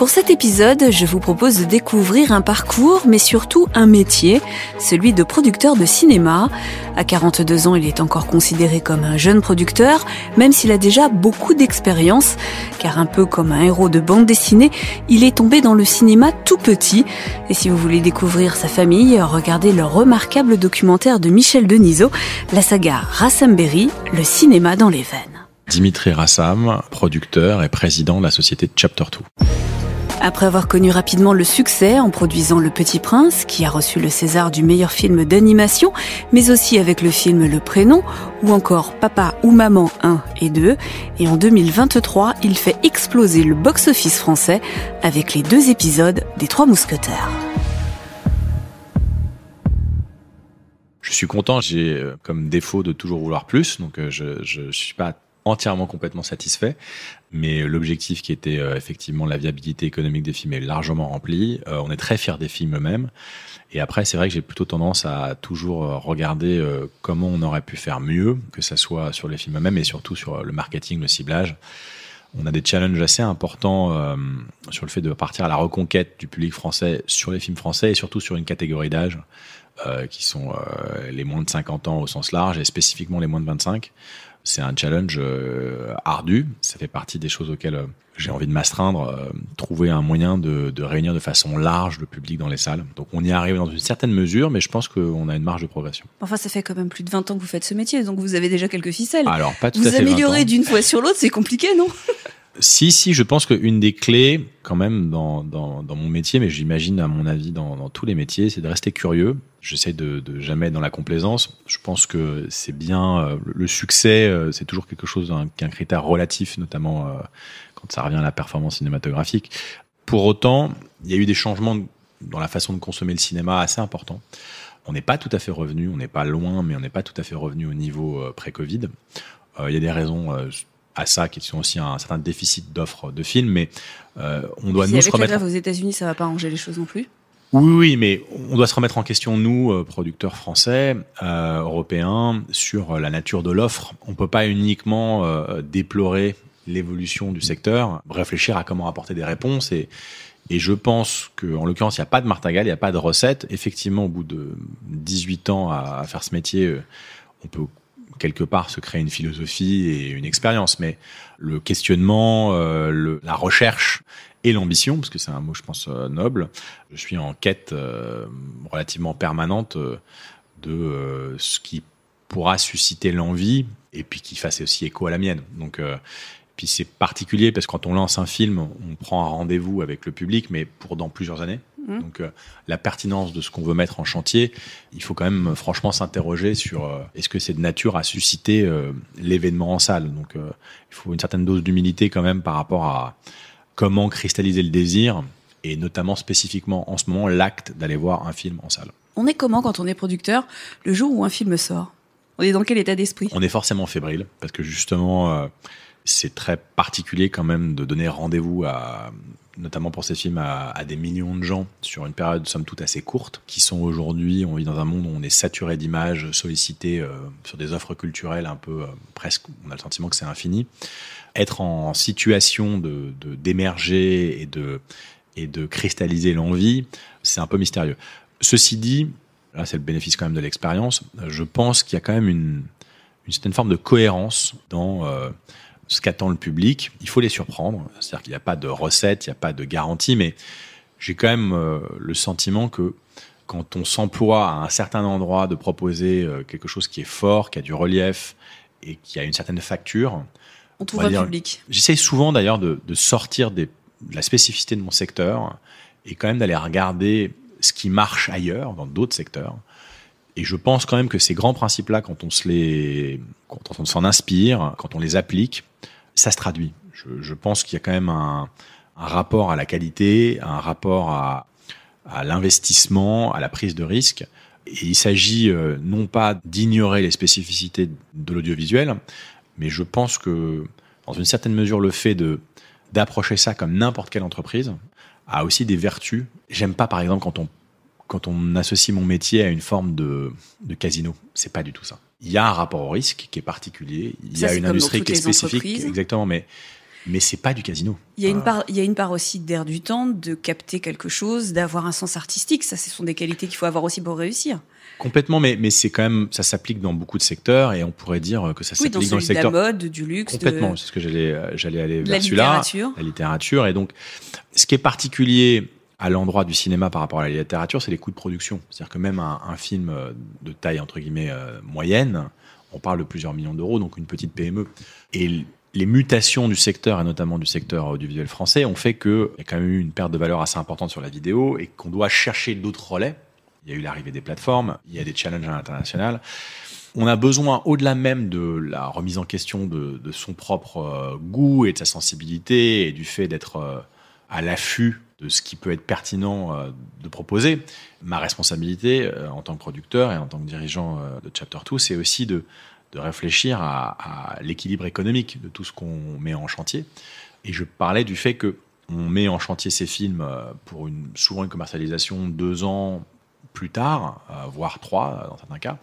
Pour cet épisode, je vous propose de découvrir un parcours, mais surtout un métier, celui de producteur de cinéma. À 42 ans, il est encore considéré comme un jeune producteur, même s'il a déjà beaucoup d'expérience, car un peu comme un héros de bande dessinée, il est tombé dans le cinéma tout petit. Et si vous voulez découvrir sa famille, regardez le remarquable documentaire de Michel Denisot, la saga Rassamberry, le cinéma dans les veines. Dimitri Rassam, producteur et président de la société Chapter 2. Après avoir connu rapidement le succès en produisant Le Petit Prince, qui a reçu le César du meilleur film d'animation, mais aussi avec le film Le Prénom, ou encore Papa ou Maman 1 et 2, et en 2023, il fait exploser le box-office français avec les deux épisodes des Trois Mousquetaires. Je suis content, j'ai euh, comme défaut de toujours vouloir plus, donc euh, je, je, suis pas entièrement complètement satisfait. Mais l'objectif qui était euh, effectivement la viabilité économique des films est largement rempli. Euh, on est très fiers des films eux-mêmes. Et après, c'est vrai que j'ai plutôt tendance à toujours euh, regarder comment on aurait pu faire mieux, que ça soit sur les films eux-mêmes et surtout sur le marketing, le ciblage. On a des challenges assez importants sur le fait de partir à la reconquête du public français sur les films français et surtout sur une catégorie d'âge qui sont les moins de 50 ans au sens large et spécifiquement les moins de 25 c'est un challenge euh, ardu. Ça fait partie des choses auxquelles euh, j'ai envie de m'astreindre, euh, trouver un moyen de, réunir de façon large le public dans les salles. Donc on y arrive dans une certaine mesure, mais je pense qu'on a une marge de progression. Enfin, ça fait quand même plus de 20 ans que vous faites ce métier, donc vous avez déjà quelques ficelles. Alors, pas tout vous à fait. Vous améliorez d'une fois sur l'autre, c'est compliqué, non? Si, si, je pense qu'une des clés, quand même, dans, mon métier, mais j'imagine, à mon avis, dans, tous les métiers, c'est de rester curieux. J'essaie de, de jamais être dans la complaisance. Je pense que c'est bien. Euh, le succès, euh, c'est toujours quelque chose qu'un critère relatif, notamment euh, quand ça revient à la performance cinématographique. Pour autant, il y a eu des changements dans la façon de consommer le cinéma assez importants. On n'est pas tout à fait revenu, on n'est pas loin, mais on n'est pas tout à fait revenu au niveau pré-Covid. Il y a des raisons à ça, qui sont aussi un certain déficit d'offres de films, mais euh, on doit nous se remettre. Avec aux États-Unis, ça va pas arranger les choses non plus. Oui, oui, mais on doit se remettre en question, nous, euh, producteurs français, euh, européens, sur la nature de l'offre. On peut pas uniquement déplorer l'évolution du secteur, réfléchir à comment apporter des réponses et je pense qu'en l'occurrence, il n'y a pas de martingale, il n'y a pas de recette. Effectivement, au bout de 18 ans à, faire ce métier, on peut quelque part se créer une philosophie et une expérience, mais le questionnement, euh, la recherche et l'ambition, parce que c'est un mot, je pense, euh, noble. Je suis en quête euh, relativement permanente de ce qui pourra susciter l'envie et puis qui fasse aussi écho à la mienne. Donc, puis c'est particulier parce que quand on lance un film, on prend un rendez-vous avec le public, mais pour dans plusieurs années. Mmh. Donc euh, la pertinence de ce qu'on veut mettre en chantier, il faut quand même euh, franchement s'interroger sur euh, est-ce que c'est de nature à susciter l'événement en salle. Donc il faut une certaine dose d'humilité quand même par rapport à comment cristalliser le désir et notamment spécifiquement en ce moment l'acte d'aller voir un film en salle. On est comment quand on est producteur le jour où un film sort? On est dans quel état d'esprit? On est forcément fébrile parce que justement c'est très particulier quand même de donner rendez-vous à notamment pour ces films, à, des millions de gens sur une période somme toute assez courte, qui sont aujourd'hui, on vit dans un monde où on est saturé d'images, sollicité euh, sur des offres culturelles un peu euh, presque, on a le sentiment que c'est infini. Être en situation de d'émerger et de et de cristalliser l'envie, c'est un peu mystérieux. Ceci dit, là c'est le bénéfice quand même de l'expérience. Je pense qu'il y a quand même une, une certaine forme de cohérence dans euh, ce qu'attend le public. Il faut les surprendre. C'est-à-dire qu'il n'y a pas de recette, il n'y a pas de garantie, mais j'ai quand même euh, le sentiment que quand on s'emploie à un certain endroit de proposer euh, quelque chose qui est fort, qui a du relief et qui a une certaine facture, on trouve un public. J'essaye souvent d'ailleurs de, sortir de la spécificité de mon secteur et quand même d'aller regarder ce qui marche ailleurs, dans d'autres secteurs. Et je pense quand même que ces grands principes-là, quand on se les, quand on s'en inspire, quand on les applique, ça se traduit. Je, pense qu'il y a quand même un, rapport à la qualité, un rapport à, à l'investissement, à la prise de risque. Et il s'agit euh, non pas d'ignorer les spécificités de l'audiovisuel, mais je pense que, dans une certaine mesure, le fait de d'approcher ça comme n'importe quelle entreprise a aussi des vertus. J'aime pas, par exemple, quand on quand on associe mon métier à une forme de, de casino. C'est pas du tout ça. Il y a un rapport au risque qui est particulier. Il y a une industrie qui est spécifique. Exactement, mais mais c'est pas du casino. Il y a une part, il y a une part aussi d'air du temps, de capter quelque chose, d'avoir un sens artistique. Ça, ce sont des qualités qu'il faut avoir aussi pour réussir. Complètement, mais, mais c'est quand même, ça s'applique dans beaucoup de secteurs et on pourrait dire que ça Oui, dans, s'applique dans, le celui de secteur. la mode, du luxe, Complètement, de, c'est ce que j'allais, euh, j'allais aller la vers celui-là. littérature. La littérature. Et donc, ce qui est particulier à l'endroit du cinéma par rapport à la littérature, c'est les coûts de production. C'est-à-dire que même un, film euh, de taille, entre guillemets, euh, moyenne, on parle de plusieurs millions d'euros, donc une petite PME. Et les mutations du secteur, et notamment du secteur audiovisuel français, ont fait qu'il y a quand même eu une perte de valeur assez importante sur la vidéo et qu'on doit chercher d'autres relais. Il y a eu l'arrivée des plateformes, il y a des challenges à l'international. On a besoin, au-delà même de la remise en question de, son propre euh, goût et de sa sensibilité et du fait d'être à l'affût de ce qui peut être pertinent euh, de proposer, ma responsabilité euh, en tant que producteur et en tant que dirigeant euh, de Chapter 2, c'est aussi de, de réfléchir à, l'équilibre économique de tout ce qu'on met en chantier. Et je parlais du fait que on met en chantier ces films pour une, souvent une commercialisation deux ans plus tard, voire trois dans certains cas.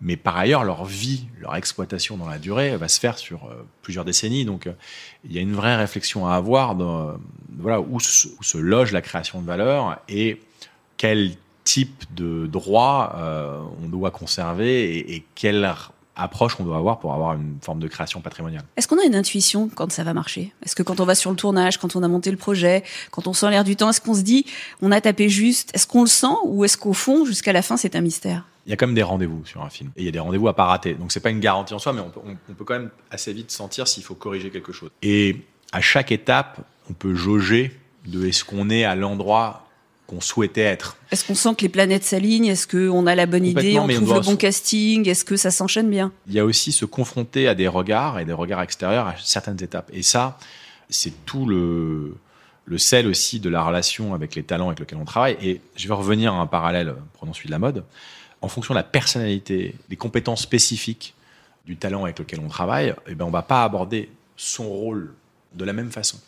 Mais par ailleurs, leur vie, leur exploitation dans la durée va se faire sur plusieurs décennies. Donc, il y a une vraie réflexion à avoir voilà, où, se, où se loge la création de valeur et quel type de droit euh, on doit conserver et, et quelle approche on doit avoir pour avoir une forme de création patrimoniale. Est-ce qu'on a une intuition quand ça va marcher? Est-ce que quand on va sur le tournage, quand on a monté le projet, quand on sent l'air du temps, est-ce qu'on se dit on a tapé juste Est-ce qu'on le sent ou est-ce qu'au fond, jusqu'à la fin, c'est un mystère? Il y a quand même des rendez-vous sur un film et il y a des rendez-vous à pas rater. Donc c'est pas une garantie en soi, mais on peut, on, on peut quand même assez vite sentir s'il faut corriger quelque chose. Et à chaque étape, on peut jauger de est-ce qu'on est à l'endroit qu'on souhaitait être. Est-ce qu'on sent que les planètes s'alignent? Est-ce qu'on a la bonne idée? On trouve le bon se- casting? Est-ce que ça s'enchaîne bien? Il y a aussi se confronter à des regards et des regards extérieurs à certaines étapes. Et ça, c'est tout le, le sel aussi de la relation avec les talents avec lesquels on travaille. Et je vais revenir à un parallèle, prenons celui de la mode. En fonction de la personnalité, des compétences spécifiques du talent avec lequel on travaille, eh ben, on va pas aborder son rôle de la même façon.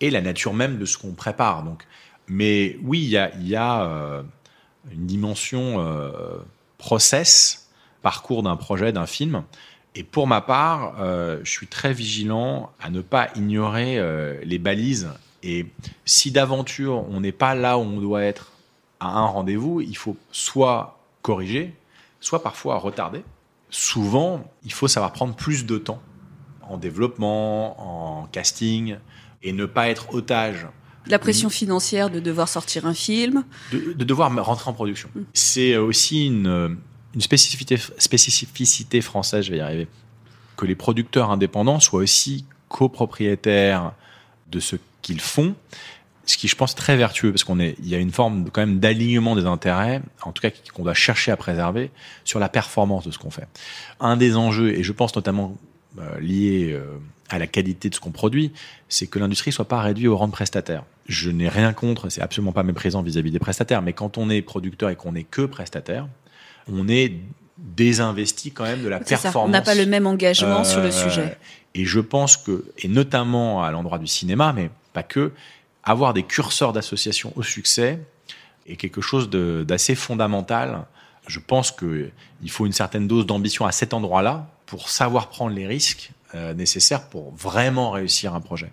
Et la nature même de ce qu'on prépare. Donc, mais oui, il y a, euh, une dimension euh, process, parcours d'un projet, d'un film. Et pour ma part, euh, je suis très vigilant à ne pas ignorer les balises. Et si d'aventure on n'est pas là où on doit être à un rendez-vous, il faut soit corriger, soit parfois retarder. Souvent, il faut savoir prendre plus de temps en développement, en casting, et ne pas être otage La pression financière de devoir sortir un film. de, de devoir rentrer en production. C'est aussi une, une spécificité, spécificité française, je vais y arriver, que les producteurs indépendants soient aussi copropriétaires de ce qu'ils font, ce qui, je pense, est très vertueux, parce qu'on est, il y a une forme de- quand même d'alignement des intérêts, en tout cas qu'on doit chercher à préserver, sur la performance de ce qu'on fait. Un des enjeux, et je pense notamment euh, lié euh, à la qualité de ce qu'on produit, c'est que l'industrie soit pas réduite au rang de prestataire. Je n'ai rien contre, c'est absolument pas méprisant vis-à-vis des prestataires, mais quand on est producteur et qu'on n'est que prestataire, on est désinvesti quand même de la ça. performance. On n'a pas le même engagement sur le Euh, sujet. Et je pense que, et notamment à l'endroit du cinéma, mais pas que, avoir des curseurs d'association au succès est quelque chose d'assez fondamental. Je pense qu'il faut une certaine dose d'ambition à cet endroit-là pour savoir prendre les risques euh, nécessaires pour vraiment réussir un projet.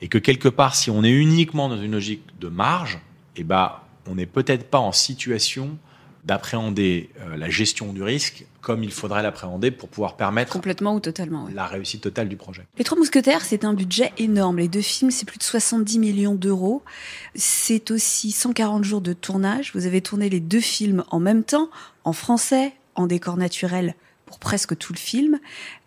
Et que quelque part, si on est uniquement dans une logique de marge, eh ben, on n'est peut-être pas en situation d'appréhender euh, la gestion du risque comme il faudrait l'appréhender pour pouvoir permettre Complètement ou totalement. ouais. la réussite totale du projet. Les Trois Mousquetaires, c'est un budget énorme. Les deux films, c'est plus de 70 millions d'euros. C'est aussi 140 jours de tournage. Vous avez tourné les deux films en même temps, en français, en décor naturel pour presque tout le film.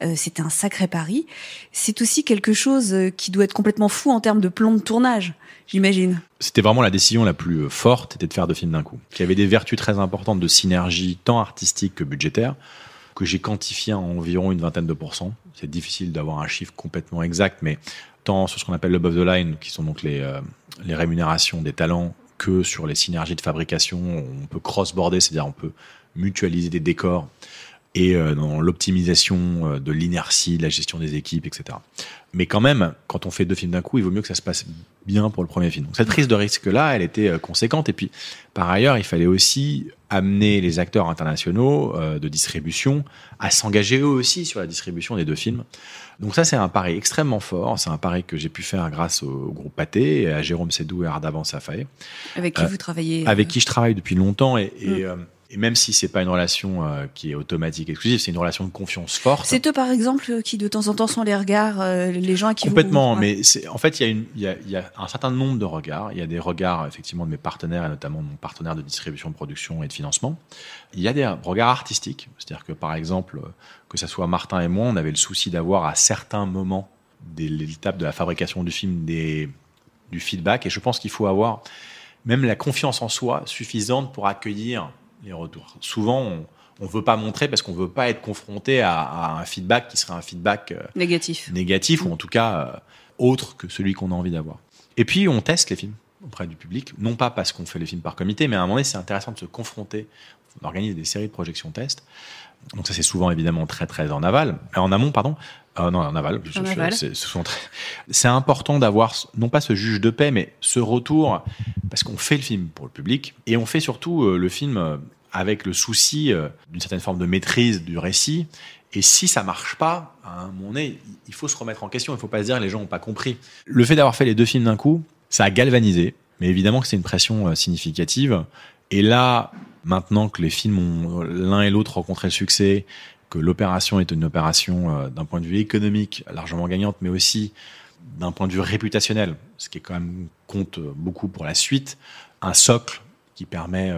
Euh, c'est un sacré pari. C'est aussi quelque chose euh, qui doit être complètement fou en termes de plan de tournage, j'imagine. C'était vraiment la décision la plus euh, forte, c'était de faire deux films d'un coup, qui avait des vertus très importantes de synergie, tant artistique que budgétaire, que j'ai quantifié à environ une vingtaine de pourcents. C'est difficile d'avoir un chiffre complètement exact, mais tant sur ce qu'on appelle le above the line, qui sont donc les, euh, les rémunérations des talents, que sur les synergies de fabrication, on peut cross-border, c'est-à-dire on peut mutualiser des décors et euh, dans l'optimisation euh, de l'inertie, de la gestion des équipes, etc. Mais quand même, quand on fait deux films d'un coup, il vaut mieux que ça se passe bien pour le premier film. Donc cette prise de risque-là, elle était euh, conséquente. Et puis, par ailleurs, il fallait aussi amener les acteurs internationaux de distribution à s'engager eux aussi sur la distribution des deux films. Donc ça, c'est un pari extrêmement fort. C'est un pari que j'ai pu faire grâce au groupe Pathé, à Jérôme Sédou et Ardavan Safaé. Avec qui vous travaillez Avec qui je travaille depuis longtemps. Et, et mm et même si c'est pas une relation euh, qui est automatique, exclusive, c'est une relation de confiance forte. C'est eux, par exemple, qui de temps en temps sont les regards, euh, les gens à qui complètement. Mais c'est en fait, il y a y y un certain nombre de regards. Il y a des regards effectivement de mes partenaires et notamment de mon partenaire de distribution, de production et de financement. Il y a des regards artistiques, c'est-à-dire que par exemple, que ça soit Martin et moi, on avait le souci d'avoir à certains moments des l'étape de la fabrication du film des du feedback, et je pense qu'il faut avoir même la confiance en soi suffisante pour accueillir les retours. Souvent, on ne veut pas montrer parce qu'on veut pas être confronté à, un feedback qui serait un feedback euh, négatif, négatif ou en tout cas euh, autre que celui qu'on a envie d'avoir. Et puis, on teste les films auprès du public, non pas parce qu'on fait les films par comité, mais à un moment donné, c'est intéressant de se confronter. On organise des séries de projections test. Donc ça, c'est souvent évidemment très très en aval, euh, en amont, pardon. non, en aval. C'est important d'avoir non pas ce juge de paix, mais ce retour parce qu'on fait le film pour le public et on fait surtout le film avec le souci euh, d'une certaine forme de maîtrise du récit. Et si ça marche pas, à un moment donné, il faut se remettre en question. Il ne faut pas se dire les gens n'ont pas compris. Le fait d'avoir fait les deux films d'un coup, ça a galvanisé. Mais évidemment que c'est une pression euh, significative. Et là, maintenant que les films ont l'un et l'autre rencontré le succès, que l'opération est une opération euh, d'un point de vue économique largement gagnante, mais aussi d'un point de vue réputationnel, ce qui compte beaucoup pour la suite, un socle qui permet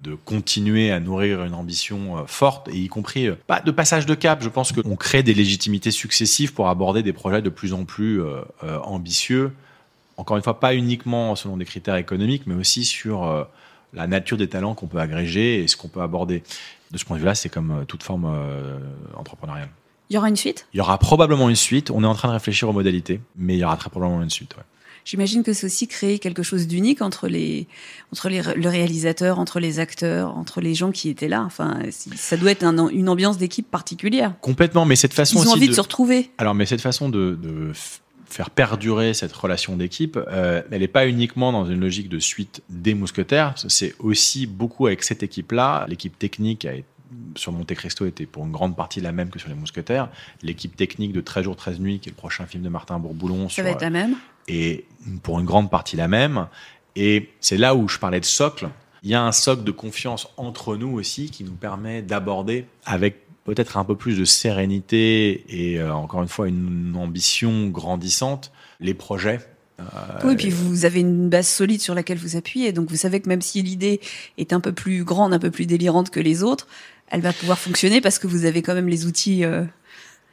de continuer à nourrir une ambition euh, forte, et y compris euh, pas de passage de cap. Je pense qu'on crée des légitimités successives pour aborder des projets de plus en plus euh, ambitieux. Encore une fois, pas uniquement selon des critères économiques, mais aussi sur la nature des talents qu'on peut agréger et ce qu'on peut aborder. De ce point de vue-là, c'est comme toute forme entrepreneuriale. Il y aura une suite? Il y aura probablement une suite. On est en train de réfléchir aux modalités, mais il y aura très probablement une suite. Ouais. J'imagine que c'est aussi créer quelque chose d'unique entre les entre les, le réalisateur, entre les acteurs, entre les gens qui étaient là. Enfin, ça doit être un, une ambiance d'équipe particulière. Complètement, mais cette façon ils ont envie de, se retrouver. Alors, mais cette façon de, de faire perdurer cette relation d'équipe, euh, elle n'est pas uniquement dans une logique de suite des mousquetaires, c'est aussi beaucoup avec cette équipe-là. L'équipe technique a été sur Monte Cristo était pour une grande partie la même que sur Les Mousquetaires. L'équipe technique de 13 jours, 13 nuits, qui est le prochain film de Martin Bourboulon. Ça va être la même Et pour une grande partie la même. Et c'est là où je parlais de socle. Il y a un socle de confiance entre nous aussi qui nous permet d'aborder avec peut-être un peu plus de sérénité et euh, encore une fois une ambition grandissante les projets euh, oui, puis vous avez une base solide sur laquelle vous appuyez. Donc vous savez que même si l'idée est un peu plus grande, un peu plus délirante que les autres, elle va pouvoir fonctionner parce que vous avez quand même les outils. Euh...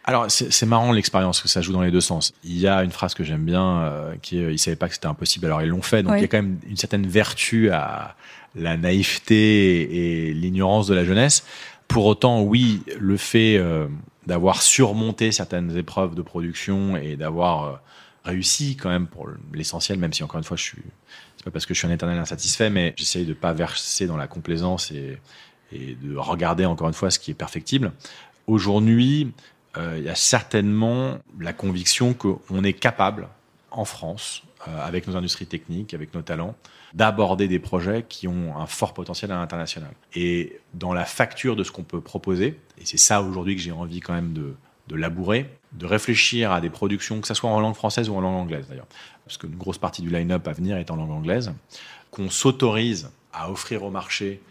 Alors c'est marrant l'expérience que ça joue dans les deux sens. Il y a une phrase que j'aime bien euh, qui est ils savaient pas que c'était impossible alors ils l'ont fait. Donc il y a quand même une certaine vertu à la naïveté et l'ignorance de la jeunesse. Pour autant, oui, le fait euh, d'avoir surmonté certaines épreuves de production et d'avoir euh, réussi quand même pour l'essentiel, même si encore une fois je suis c'est pas parce que je suis un éternel insatisfait, mais j'essaye de pas verser dans la complaisance et de regarder encore une fois ce qui est perfectible. Aujourd'hui, euh, il y a certainement la conviction qu'on est capable, en France, avec nos industries techniques, avec nos talents, d'aborder des projets qui ont un fort potentiel à l'international. Et dans la facture de ce qu'on peut proposer, et c'est ça aujourd'hui que j'ai envie quand même de, de labourer, de réfléchir à des productions, que ce soit en langue française ou en langue anglaise d'ailleurs, parce qu'une grosse partie du line-up à venir est en langue anglaise, qu'on s'autorise à offrir au marché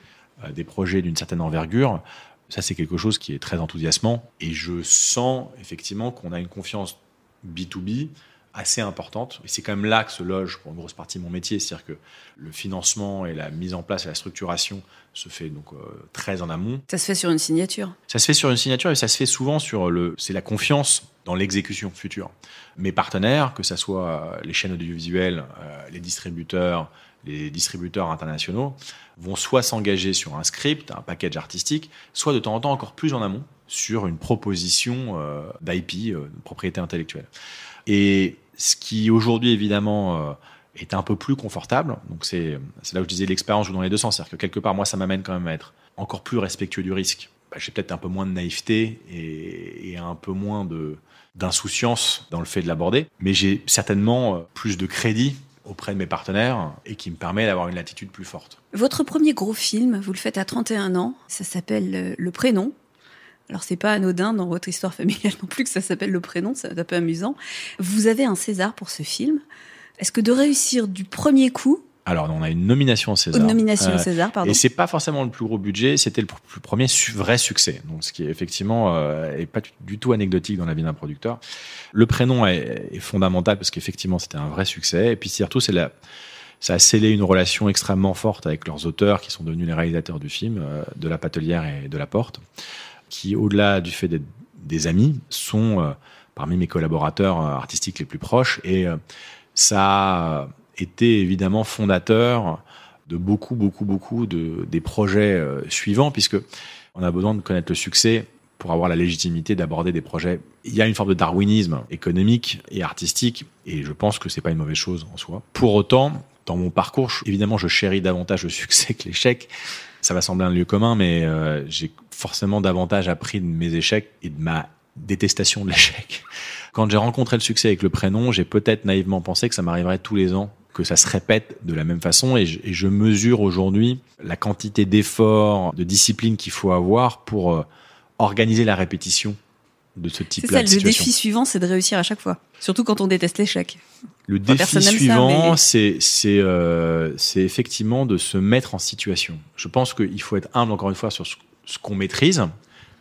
euh, des projets d'une certaine envergure, ça c'est quelque chose qui est très enthousiasmant. Et je sens effectivement qu'on a une confiance B2B assez importante. Et c'est quand même là que se loge pour une grosse partie mon métier, c'est-à-dire que le financement et la mise en place et la structuration se fait donc euh, très en amont. Ça se fait sur une signature? Ça se fait sur une signature et ça se fait souvent sur le, c'est la confiance dans l'exécution future. Mes partenaires, que ce soit les chaînes audiovisuelles, euh, les distributeurs, les distributeurs internationaux, vont soit s'engager sur un script, un package artistique, soit de temps en temps encore plus en amont sur une proposition euh, d'IP, de propriété intellectuelle. Et ce qui aujourd'hui évidemment euh, est un peu plus confortable. Donc c'est là où je disais l'expérience joue dans les deux sens, c'est-à-dire que quelque part moi ça m'amène quand même à être encore plus respectueux du risque. Bah, j'ai peut-être un peu moins de naïveté et, et un peu moins de d'insouciance dans le fait de l'aborder, mais j'ai certainement euh, plus de crédit auprès de mes partenaires et qui me permet d'avoir une latitude plus forte. Votre premier gros film, vous le faites à 31 ans, ça s'appelle euh, Le Prénom. Alors c'est pas anodin dans votre histoire familiale non plus que ça s'appelle le prénom, c'est un peu amusant. Vous avez un César pour ce film. Est-ce que de réussir du premier coup alors, on a une nomination au César. Une nomination au euh, César, pardon. Et c'est pas forcément le plus gros budget, c'était le premier vrai succès. Donc, ce qui est effectivement euh, est pas du tout anecdotique dans la vie d'un producteur. Le prénom est, est fondamental parce qu'effectivement, c'était un vrai succès. Et puis surtout, c'est la ça a scellé une relation extrêmement forte avec leurs auteurs qui sont devenus les réalisateurs du film, euh, de La Patelière et de La Porte qui, au-delà du fait d'être des amis, sont euh, parmi mes collaborateurs euh, artistiques les plus proches. Et euh, ça a été évidemment fondateur de beaucoup, beaucoup, beaucoup de, des projets suivants, puisque on a besoin de connaître le succès pour avoir la légitimité d'aborder des projets. Il y a une forme de darwinisme économique et artistique, et je pense que c'est pas une mauvaise chose en soi. Pour autant, dans mon parcours, évidemment, je chéris davantage le succès que l'échec. Ça va sembler un lieu commun, mais j'ai forcément davantage appris de mes échecs et de ma détestation de l'échec. Quand j'ai rencontré le succès avec le prénom, j'ai peut-être naïvement pensé que ça m'arriverait tous les ans, que ça se répète de la même façon et je, mesure aujourd'hui la quantité d'efforts, de discipline qu'il faut avoir pour euh, organiser la répétition de ce type-là de situation. Le défi suivant, c'est de réussir à chaque fois, surtout quand on déteste l'échec. Le défi suivant, c'est c'est euh, c'est effectivement de se mettre en situation. Je pense qu'il faut être humble encore une fois sur ce, ce qu'on maîtrise,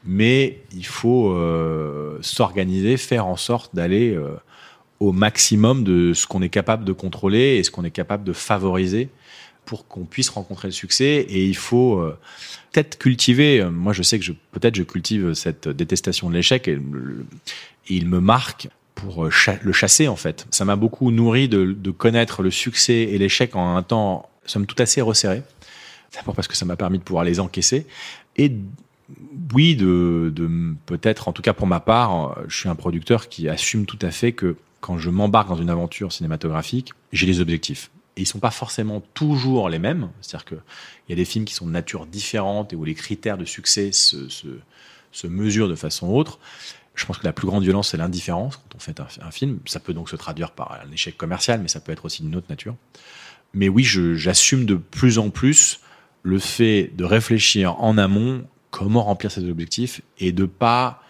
mais il faut euh, s'organiser, faire en sorte d'aller euh, au maximum de ce qu'on est capable de contrôler et ce qu'on est capable de favoriser pour qu'on puisse rencontrer le succès. Et il faut euh, peut-être cultiver, moi je sais que je, peut-être je cultive cette détestation de l'échec et, il me marque pour le chasser en fait. Ça m'a beaucoup nourri de, connaître le succès et l'échec en un temps, somme tout assez resserré. D'abord parce que ça m'a permis de pouvoir les encaisser, et oui, de peut-être, en tout cas pour ma part, je suis un producteur qui assume tout à fait que quand je m'embarque dans une aventure cinématographique, j'ai des objectifs. Et ils sont pas forcément toujours les mêmes. C'est-à-dire qu'il y a des films qui sont de nature différente et où les critères de succès se, mesurent de façon autre. Je pense que la plus grande violence, c'est l'indifférence quand on fait un, un, film. Ça peut donc se traduire par un échec commercial, mais ça peut être aussi d'une autre nature. Mais oui, j'assume de plus en plus le fait de réfléchir en amont comment remplir ses objectifs et de pas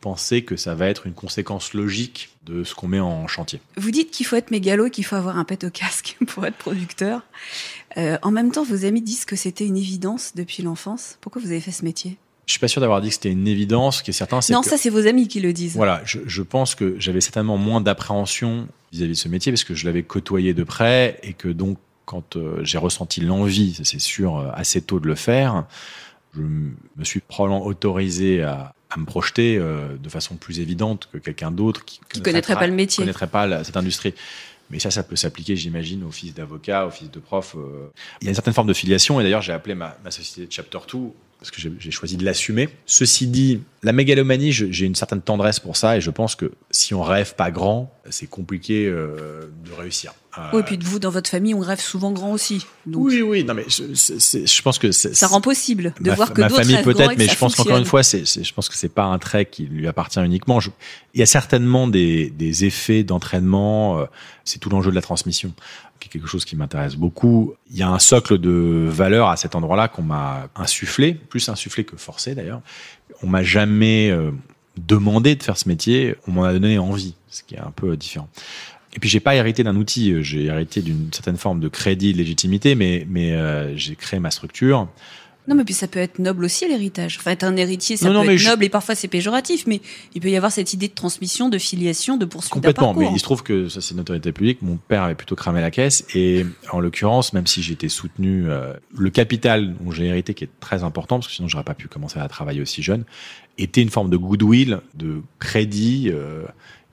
penser que ça va être une conséquence logique de ce qu'on met en chantier. Vous dites qu'il faut être mégalo, qu'il faut avoir un pet au casque pour être producteur. Euh, en même temps, vos amis disent que c'était une évidence depuis l'enfance. Pourquoi vous avez fait ce métier? Je suis pas sûr d'avoir dit que c'était une évidence. Ce qui est certain, c'est non, ça c'est vos amis qui le disent. Voilà, je, je pense que j'avais certainement moins d'appréhension vis-à-vis de ce métier parce que je l'avais côtoyé de près et que donc quand euh, j'ai ressenti l'envie, c'est sûr, euh, assez tôt de le faire, je me suis probablement autorisé à, à me projeter euh, de façon plus évidente que quelqu'un d'autre qui, qui connaîtrait pas, le métier, connaîtrait pas cette industrie. Mais ça, ça peut s'appliquer, j'imagine, au fils d'avocat, au fils de prof. Euh. Il y a une certaine forme de filiation, et d'ailleurs, j'ai appelé ma, ma société Chapter 2 parce que j'ai choisi de l'assumer. Ceci dit, la mégalomanie, j'ai une certaine tendresse pour ça, et je pense que si on rêve pas grand, c'est compliqué euh, de réussir. Oui, et puis de vous, dans votre famille, on rêve souvent grand aussi. Donc oui, oui, non, mais je, je pense que ça rend possible de ma, voir que ma famille peut-être, mais je pense qu'encore une fois, c'est, je pense que c'est pas un trait qui lui appartient uniquement. Je, il y a certainement des, des effets d'entraînement. Euh, c'est tout l'enjeu de la transmission, qui est quelque chose qui m'intéresse beaucoup. Il y a un socle de valeur à cet endroit-là qu'on m'a insufflé, plus insufflé que forcé d'ailleurs. On m'a jamais euh, demandé de faire ce métier, on m'en a donné envie, ce qui est un peu différent. Et puis j'ai pas hérité d'un outil, j'ai hérité d'une certaine forme de crédit, de légitimité, mais euh, j'ai créé ma structure. Non, mais puis ça peut être noble aussi l'héritage. Enfin, être un héritier, ça Non, peut être je- noble et parfois c'est péjoratif, mais il peut y avoir cette idée de transmission, de filiation, de poursuite Complètement, mais il se trouve que ça c'est une autorité publique. Mon père avait plutôt cramé la caisse et en l'occurrence, même si j'étais soutenu, euh, le capital dont j'ai hérité, qui est très important parce que sinon j'aurais pas pu commencer à travailler aussi jeune, était une forme de goodwill, de crédit euh,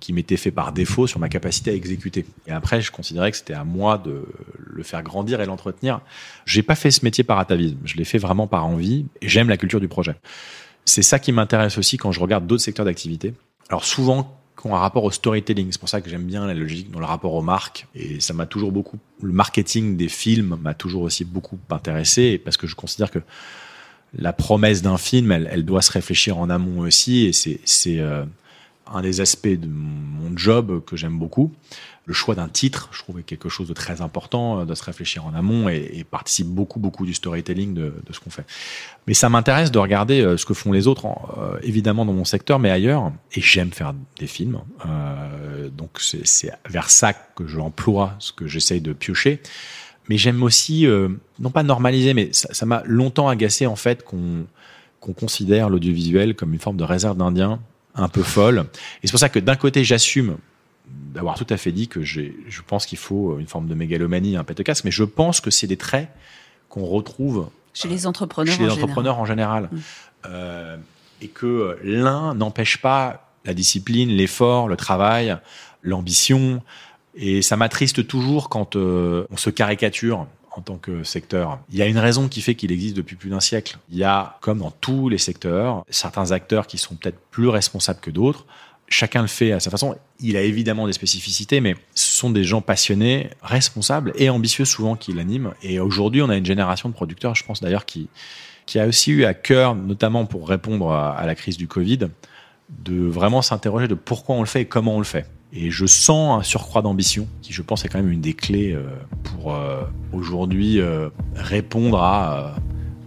qui m'était fait par défaut sur ma capacité à exécuter. Et après, je considérais que c'était à moi de le faire grandir et l'entretenir. J'ai pas fait ce métier par atavisme, je l'ai fait vraiment par envie et j'aime la culture du projet. C'est ça qui m'intéresse aussi quand je regarde d'autres secteurs d'activité. Alors souvent, qui ont rapport au storytelling. C'est pour ça que j'aime bien la logique dans le rapport aux marques. Et ça m'a toujours beaucoup, le marketing des films m'a toujours aussi beaucoup intéressé parce que je considère que la promesse d'un film, elle, elle doit se réfléchir en amont aussi. Et c'est, c'est euh, un des aspects de mon job que j'aime beaucoup. Le choix d'un titre, je trouve, est quelque chose de très important, euh, de se réfléchir en amont et, et participe beaucoup, beaucoup du storytelling de, ce qu'on fait. Mais ça m'intéresse de regarder euh, ce que font les autres, euh, évidemment dans mon secteur, mais ailleurs. Et j'aime faire des films. Donc c'est vers ça que j'emploie ce que j'essaye de piocher. Mais j'aime aussi, non pas normaliser, mais ça m'a longtemps agacé en fait qu'on qu'on considère l'audiovisuel comme une forme de réserve d'Indiens un peu folle. Et c'est pour ça que d'un côté, j'assume d'avoir tout à fait dit que je pense qu'il faut une forme de mégalomanie, un pet de casque, mais je pense que c'est des traits qu'on retrouve Chez les entrepreneurs. chez les en entrepreneurs en général. Mm. Euh, et que l'un n'empêche pas la discipline, l'effort, le travail, l'ambition. Et ça m'attriste toujours quand euh, on se caricature en tant que secteur. Il y a une raison qui fait qu'il existe depuis plus d'un siècle. Il y a, comme dans tous les secteurs, certains acteurs qui sont peut-être plus responsables que d'autres. Chacun le fait à sa façon. Il a évidemment des spécificités, mais ce sont des gens passionnés, responsables et ambitieux souvent qui l'animent. Et aujourd'hui, on a une génération de producteurs, je pense d'ailleurs, qui, qui a aussi eu à cœur, notamment pour répondre à, à la crise du Covid, de vraiment s'interroger de pourquoi on le fait et comment on le fait. Et je sens un surcroît d'ambition, qui je pense est quand même une des clés euh, pour euh, aujourd'hui euh, répondre à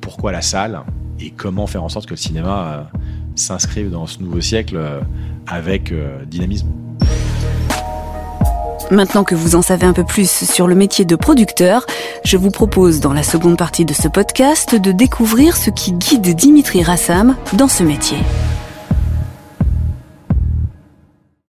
pourquoi la salle et comment faire en sorte que le cinéma s'inscrive dans ce nouveau siècle avec dynamisme. Maintenant que vous en savez un peu plus sur le métier de producteur, je vous propose dans la seconde partie de ce podcast de découvrir ce qui guide Dimitri Rassam dans ce métier.